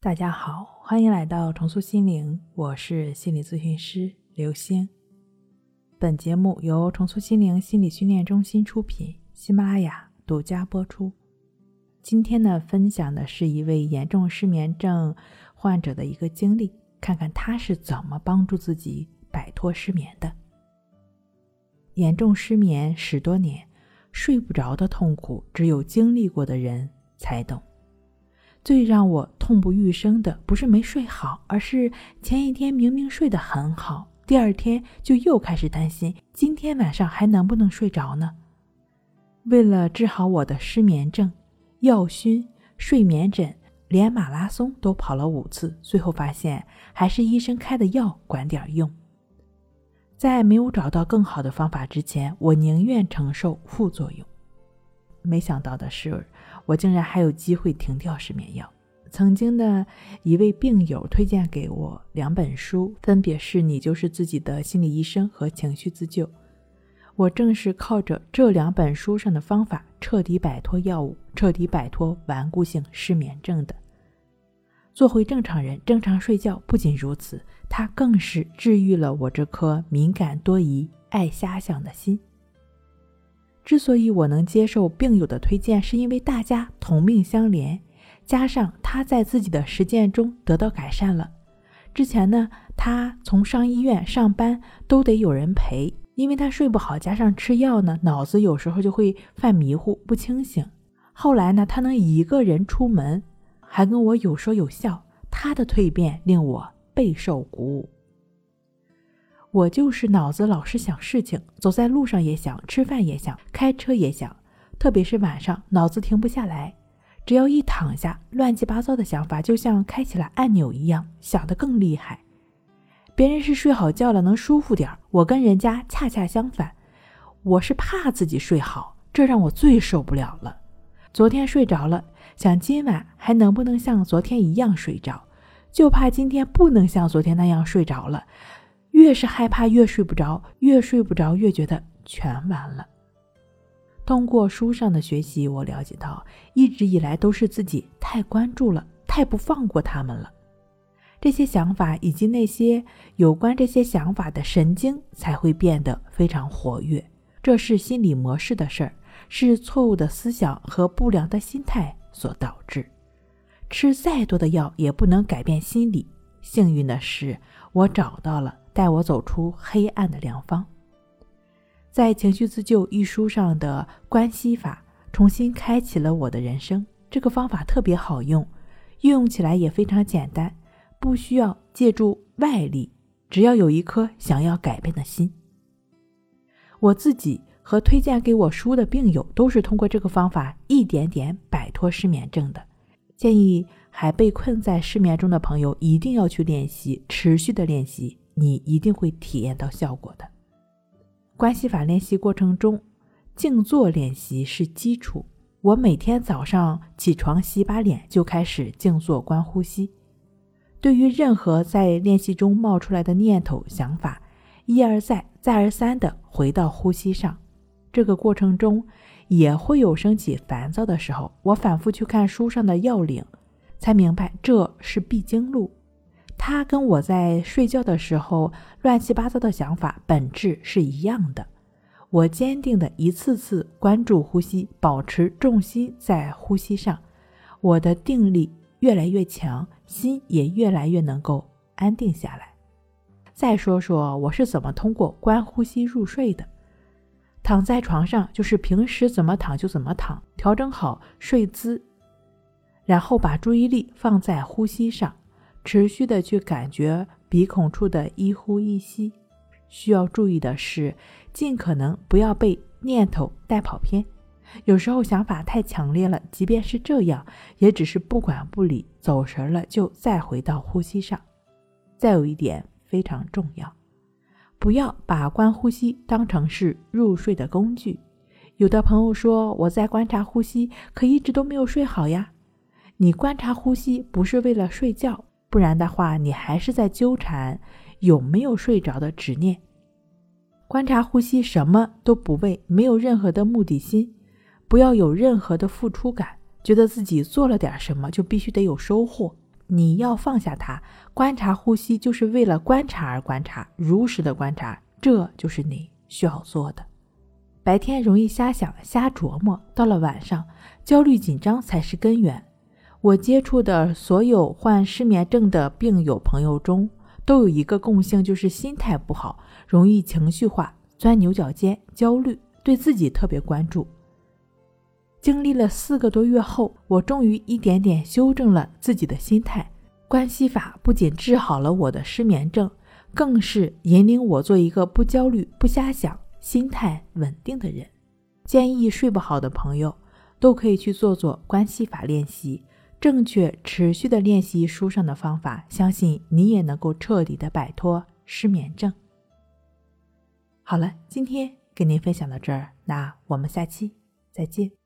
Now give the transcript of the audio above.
大家好，欢迎来到重塑心灵，我是心理咨询师刘星。本节目由重塑心灵心理训练中心出品，喜马拉雅独家播出。今天呢，分享的是一位严重失眠症患者的一个经历，看看他是怎么帮助自己摆脱失眠的。严重失眠十多年，睡不着的痛苦，只有经历过的人才懂。最让我痛不欲生的，不是没睡好，而是前一天明明睡得很好，第二天就又开始担心今天晚上还能不能睡着呢？为了治好我的失眠症，药熏、睡眠枕，连马拉松都跑了五次，最后发现还是医生开的药管点用。在没有找到更好的方法之前，我宁愿承受副作用。没想到的是。我竟然还有机会停掉失眠药。曾经的一位病友推荐给我两本书，分别是《你就是自己的心理医生》和《情绪自救》。我正是靠着这两本书上的方法，彻底摆脱药物，彻底摆脱顽固性失眠症的，做回正常人，正常睡觉。不仅如此，它更是治愈了我这颗敏感多疑、爱瞎想的心。之所以我能接受病友的推荐，是因为大家同命相连，加上他在自己的实践中得到改善了。之前呢，他从上医院上班都得有人陪，因为他睡不好，加上吃药呢，脑子有时候就会犯迷糊不清醒。后来呢，他能一个人出门，还跟我有说有笑，他的蜕变令我备受鼓舞。我就是脑子老是想事情，走在路上也想，吃饭也想，开车也想，特别是晚上，脑子停不下来。只要一躺下，乱七八糟的想法就像开启了按钮一样，想得更厉害。别人是睡好觉了，能舒服点我跟人家恰恰相反，我是怕自己睡好，这让我最受不了了。昨天睡着了，想今晚还能不能像昨天一样睡着，就怕今天不能像昨天那样睡着了。越是害怕，越睡不着，越睡不着，越觉得全完了。通过书上的学习，我了解到，一直以来都是自己太关注了，太不放过他们了。这些想法以及那些有关这些想法的神经才会变得非常活跃。这是心理模式的事儿，是错误的思想和不良的心态所导致。吃再多的药也不能改变心理。幸运的是，我找到了。带我走出黑暗的良方，在《情绪自救》一书上的关系法重新开启了我的人生。这个方法特别好用，运用起来也非常简单，不需要借助外力，只要有一颗想要改变的心。我自己和推荐给我书的病友都是通过这个方法一点点摆脱失眠症的。建议还被困在失眠中的朋友一定要去练习，持续的练习。你一定会体验到效果的。关系法练习过程中，静坐练习是基础。我每天早上起床洗把脸就开始静坐观呼吸。对于任何在练习中冒出来的念头、想法，一而再、再而三的回到呼吸上。这个过程中也会有升起烦躁的时候，我反复去看书上的要领，才明白这是必经路。他跟我在睡觉的时候乱七八糟的想法本质是一样的。我坚定的一次次关注呼吸，保持重心在呼吸上，我的定力越来越强，心也越来越能够安定下来。再说说我是怎么通过观呼吸入睡的。躺在床上就是平时怎么躺就怎么躺，调整好睡姿，然后把注意力放在呼吸上。持续的去感觉鼻孔处的一呼一吸，需要注意的是，尽可能不要被念头带跑偏。有时候想法太强烈了，即便是这样，也只是不管不理，走神了就再回到呼吸上。再有一点非常重要，不要把观呼吸当成是入睡的工具。有的朋友说我在观察呼吸，可一直都没有睡好呀。你观察呼吸不是为了睡觉。不然的话，你还是在纠缠有没有睡着的执念。观察呼吸，什么都不为，没有任何的目的心，不要有任何的付出感，觉得自己做了点什么就必须得有收获。你要放下它，观察呼吸就是为了观察而观察，如实的观察，这就是你需要做的。白天容易瞎想、瞎琢磨，到了晚上，焦虑紧张才是根源。我接触的所有患失眠症的病友朋友中，都有一个共性，就是心态不好，容易情绪化、钻牛角尖、焦虑，对自己特别关注。经历了四个多月后，我终于一点点修正了自己的心态。关系法不仅治好了我的失眠症，更是引领我做一个不焦虑、不瞎想。心态稳定的人，建议睡不好的朋友都可以去做做关系法练习，正确持续的练习书上的方法，相信你也能够彻底的摆脱失眠症。好了，今天跟您分享到这儿，那我们下期再见。